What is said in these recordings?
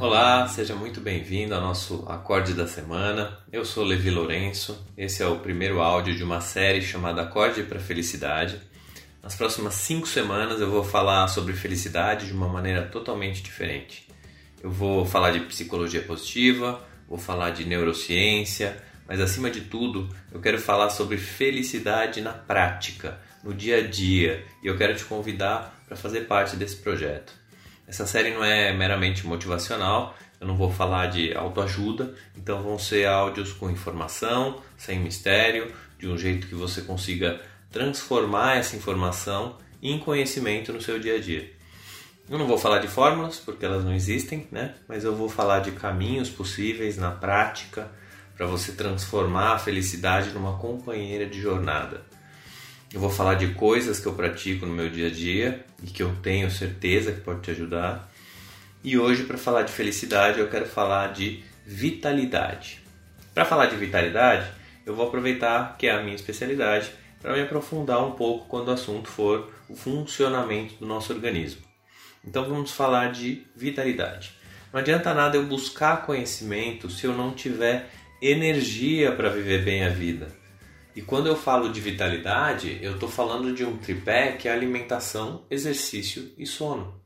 Olá, seja muito bem-vindo ao nosso Acorde da Semana. Eu sou Levi Lourenço. Esse é o primeiro áudio de uma série chamada Acorde para Felicidade. Nas próximas cinco semanas eu vou falar sobre felicidade de uma maneira totalmente diferente. Eu vou falar de psicologia positiva, vou falar de neurociência, mas acima de tudo eu quero falar sobre felicidade na prática, no dia a dia, e eu quero te convidar para fazer parte desse projeto. Essa série não é meramente motivacional, eu não vou falar de autoajuda, então vão ser áudios com informação, sem mistério, de um jeito que você consiga transformar essa informação em conhecimento no seu dia a dia. Eu não vou falar de fórmulas, porque elas não existem, né? mas eu vou falar de caminhos possíveis na prática para você transformar a felicidade numa companheira de jornada. Eu vou falar de coisas que eu pratico no meu dia a dia e que eu tenho certeza que pode te ajudar. E hoje, para falar de felicidade, eu quero falar de vitalidade. Para falar de vitalidade, eu vou aproveitar que é a minha especialidade para me aprofundar um pouco quando o assunto for o funcionamento do nosso organismo. Então vamos falar de vitalidade. Não adianta nada eu buscar conhecimento se eu não tiver energia para viver bem a vida. E quando eu falo de vitalidade, eu estou falando de um tripé que é alimentação, exercício e sono.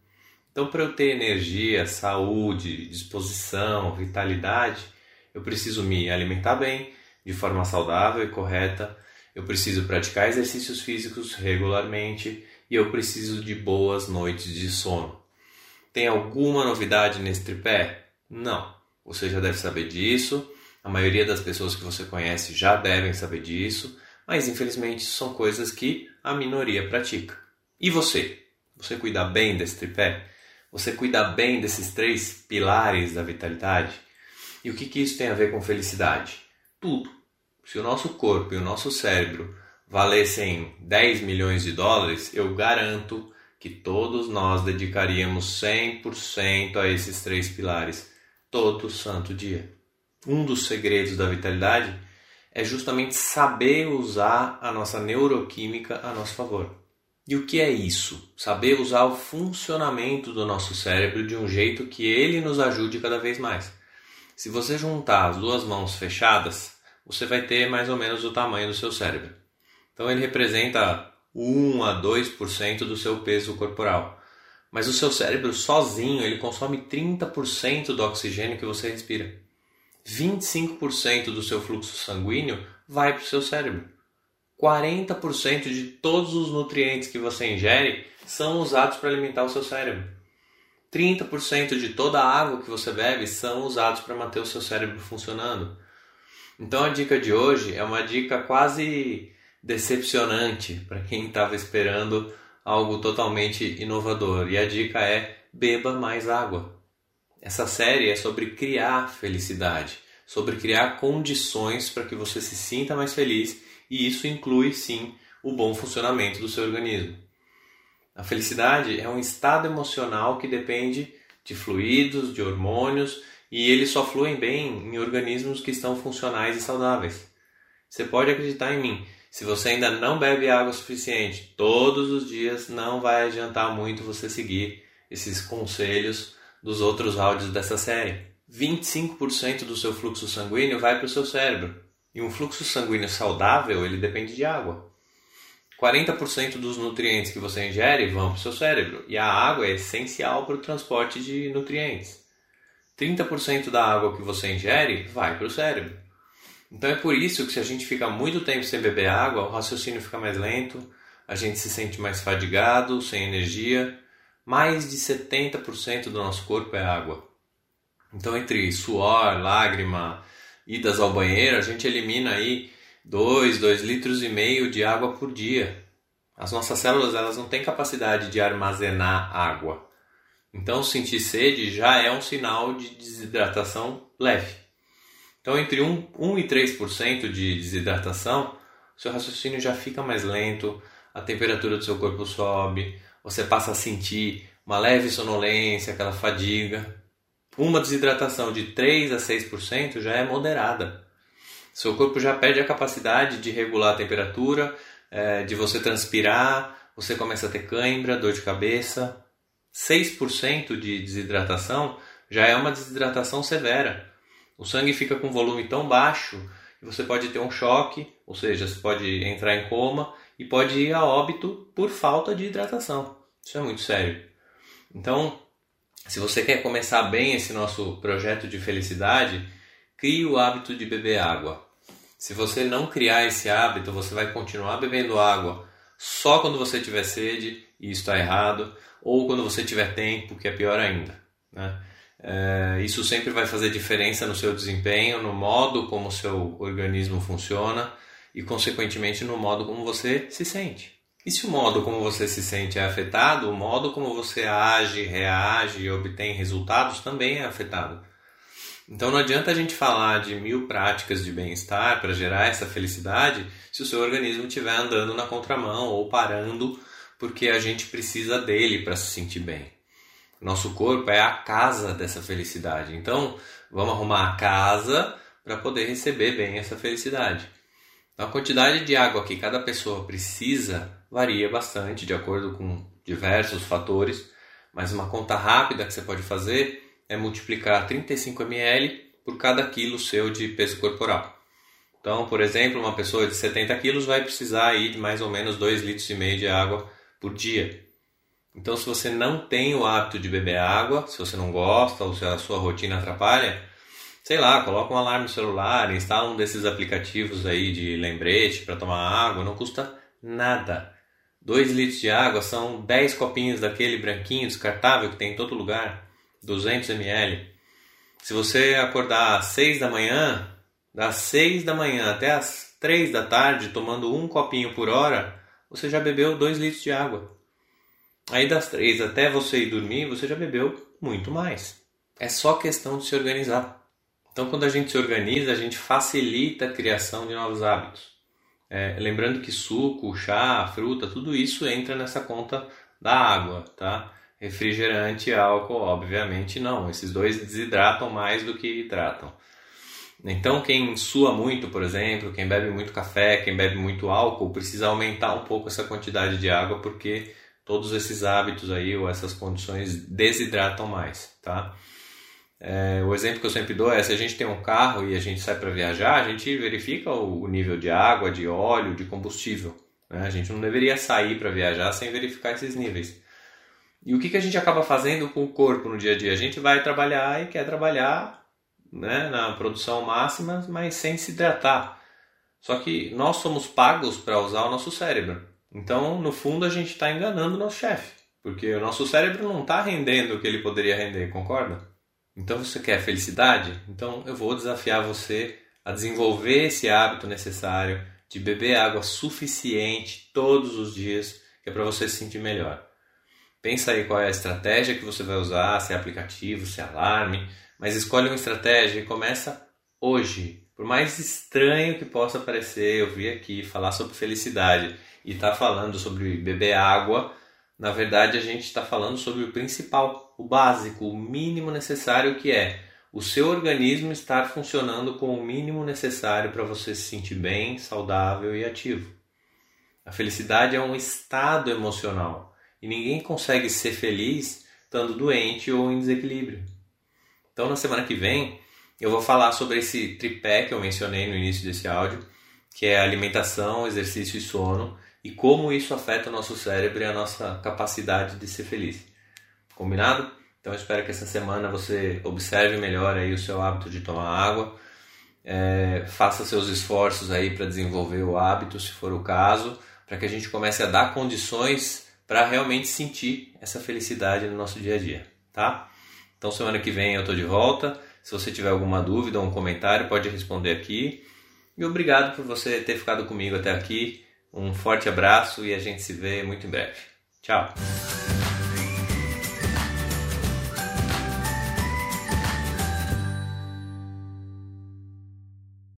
Então, para eu ter energia, saúde, disposição, vitalidade, eu preciso me alimentar bem, de forma saudável e correta, eu preciso praticar exercícios físicos regularmente e eu preciso de boas noites de sono. Tem alguma novidade nesse tripé? Não. Você já deve saber disso. A maioria das pessoas que você conhece já devem saber disso, mas infelizmente são coisas que a minoria pratica. E você? Você cuida bem desse tripé? Você cuida bem desses três pilares da vitalidade? E o que, que isso tem a ver com felicidade? Tudo. Se o nosso corpo e o nosso cérebro valessem 10 milhões de dólares, eu garanto que todos nós dedicaríamos 100% a esses três pilares todo santo dia. Um dos segredos da vitalidade é justamente saber usar a nossa neuroquímica a nosso favor. E o que é isso? Saber usar o funcionamento do nosso cérebro de um jeito que ele nos ajude cada vez mais. Se você juntar as duas mãos fechadas, você vai ter mais ou menos o tamanho do seu cérebro. Então ele representa 1 a 2% do seu peso corporal. Mas o seu cérebro sozinho, ele consome 30% do oxigênio que você respira. 25% do seu fluxo sanguíneo vai para o seu cérebro. 40% de todos os nutrientes que você ingere são usados para alimentar o seu cérebro. 30% de toda a água que você bebe são usados para manter o seu cérebro funcionando. Então a dica de hoje é uma dica quase decepcionante para quem estava esperando algo totalmente inovador. E a dica é beba mais água. Essa série é sobre criar felicidade, sobre criar condições para que você se sinta mais feliz e isso inclui sim o bom funcionamento do seu organismo. A felicidade é um estado emocional que depende de fluidos, de hormônios e eles só fluem bem em organismos que estão funcionais e saudáveis. Você pode acreditar em mim, se você ainda não bebe água suficiente todos os dias, não vai adiantar muito você seguir esses conselhos dos outros áudios dessa série. 25% do seu fluxo sanguíneo vai para o seu cérebro. E um fluxo sanguíneo saudável, ele depende de água. 40% dos nutrientes que você ingere vão para o seu cérebro. E a água é essencial para o transporte de nutrientes. 30% da água que você ingere vai para o cérebro. Então é por isso que se a gente fica muito tempo sem beber água, o raciocínio fica mais lento, a gente se sente mais fadigado, sem energia. Mais de 70% do nosso corpo é água. Então entre suor, lágrima, idas ao banheiro, a gente elimina aí 2, 2 litros e meio de água por dia. As nossas células elas não têm capacidade de armazenar água. Então, sentir sede já é um sinal de desidratação leve. Então, entre 1, 1 e 3% de desidratação, seu raciocínio já fica mais lento, a temperatura do seu corpo sobe, você passa a sentir uma leve sonolência, aquela fadiga. Uma desidratação de 3 a 6% já é moderada. Seu corpo já perde a capacidade de regular a temperatura, é, de você transpirar, você começa a ter cãibra, dor de cabeça, 6% de desidratação já é uma desidratação severa. O sangue fica com volume tão baixo que você pode ter um choque, ou seja, você pode entrar em coma e pode ir a óbito por falta de hidratação. Isso é muito sério. Então, se você quer começar bem esse nosso projeto de felicidade, crie o hábito de beber água. Se você não criar esse hábito, você vai continuar bebendo água só quando você tiver sede, e isso está errado, ou quando você tiver tempo, que é pior ainda. Né? É, isso sempre vai fazer diferença no seu desempenho, no modo como o seu organismo funciona e, consequentemente, no modo como você se sente. E se o modo como você se sente é afetado, o modo como você age, reage e obtém resultados também é afetado. Então não adianta a gente falar de mil práticas de bem-estar para gerar essa felicidade se o seu organismo estiver andando na contramão ou parando porque a gente precisa dele para se sentir bem. Nosso corpo é a casa dessa felicidade. Então vamos arrumar a casa para poder receber bem essa felicidade. A quantidade de água que cada pessoa precisa varia bastante de acordo com diversos fatores, mas uma conta rápida que você pode fazer é multiplicar 35 ml por cada quilo seu de peso corporal. Então, por exemplo, uma pessoa de 70 quilos vai precisar aí de mais ou menos 2,5 litros e meio de água por dia. Então, se você não tem o hábito de beber água, se você não gosta ou se a sua rotina atrapalha, sei lá, coloca um alarme no celular, instala um desses aplicativos aí de lembrete para tomar água, não custa nada. 2 litros de água são 10 copinhos daquele branquinho descartável que tem em todo lugar. 200 ml. Se você acordar às 6 da manhã, das 6 da manhã até as 3 da tarde, tomando um copinho por hora, você já bebeu 2 litros de água. Aí das 3 até você ir dormir, você já bebeu muito mais. É só questão de se organizar. Então, quando a gente se organiza, a gente facilita a criação de novos hábitos. É, lembrando que suco, chá, fruta, tudo isso entra nessa conta da água, tá? Refrigerante e álcool, obviamente não. Esses dois desidratam mais do que hidratam. Então, quem sua muito, por exemplo, quem bebe muito café, quem bebe muito álcool, precisa aumentar um pouco essa quantidade de água porque todos esses hábitos aí ou essas condições desidratam mais, tá? É, o exemplo que eu sempre dou é se a gente tem um carro e a gente sai para viajar, a gente verifica o nível de água, de óleo, de combustível. Né? A gente não deveria sair para viajar sem verificar esses níveis. E o que, que a gente acaba fazendo com o corpo no dia a dia? A gente vai trabalhar e quer trabalhar né, na produção máxima, mas sem se hidratar. Só que nós somos pagos para usar o nosso cérebro. Então, no fundo, a gente está enganando o nosso chefe. Porque o nosso cérebro não está rendendo o que ele poderia render, concorda? Então, você quer felicidade? Então, eu vou desafiar você a desenvolver esse hábito necessário de beber água suficiente todos os dias, que é para você se sentir melhor. Pensa aí qual é a estratégia que você vai usar, se é aplicativo, se é alarme, mas escolhe uma estratégia e começa hoje. Por mais estranho que possa parecer, eu vi aqui falar sobre felicidade e estar tá falando sobre beber água, na verdade a gente está falando sobre o principal, o básico, o mínimo necessário que é o seu organismo estar funcionando com o mínimo necessário para você se sentir bem, saudável e ativo. A felicidade é um estado emocional e ninguém consegue ser feliz estando doente ou em desequilíbrio. Então, na semana que vem, eu vou falar sobre esse tripé que eu mencionei no início desse áudio, que é alimentação, exercício e sono, e como isso afeta o nosso cérebro e a nossa capacidade de ser feliz. Combinado? Então, espero que essa semana você observe melhor aí o seu hábito de tomar água, é, faça seus esforços aí para desenvolver o hábito, se for o caso, para que a gente comece a dar condições para realmente sentir essa felicidade no nosso dia a dia, tá? Então semana que vem eu estou de volta. Se você tiver alguma dúvida ou um comentário, pode responder aqui. E obrigado por você ter ficado comigo até aqui. Um forte abraço e a gente se vê muito em breve. Tchau!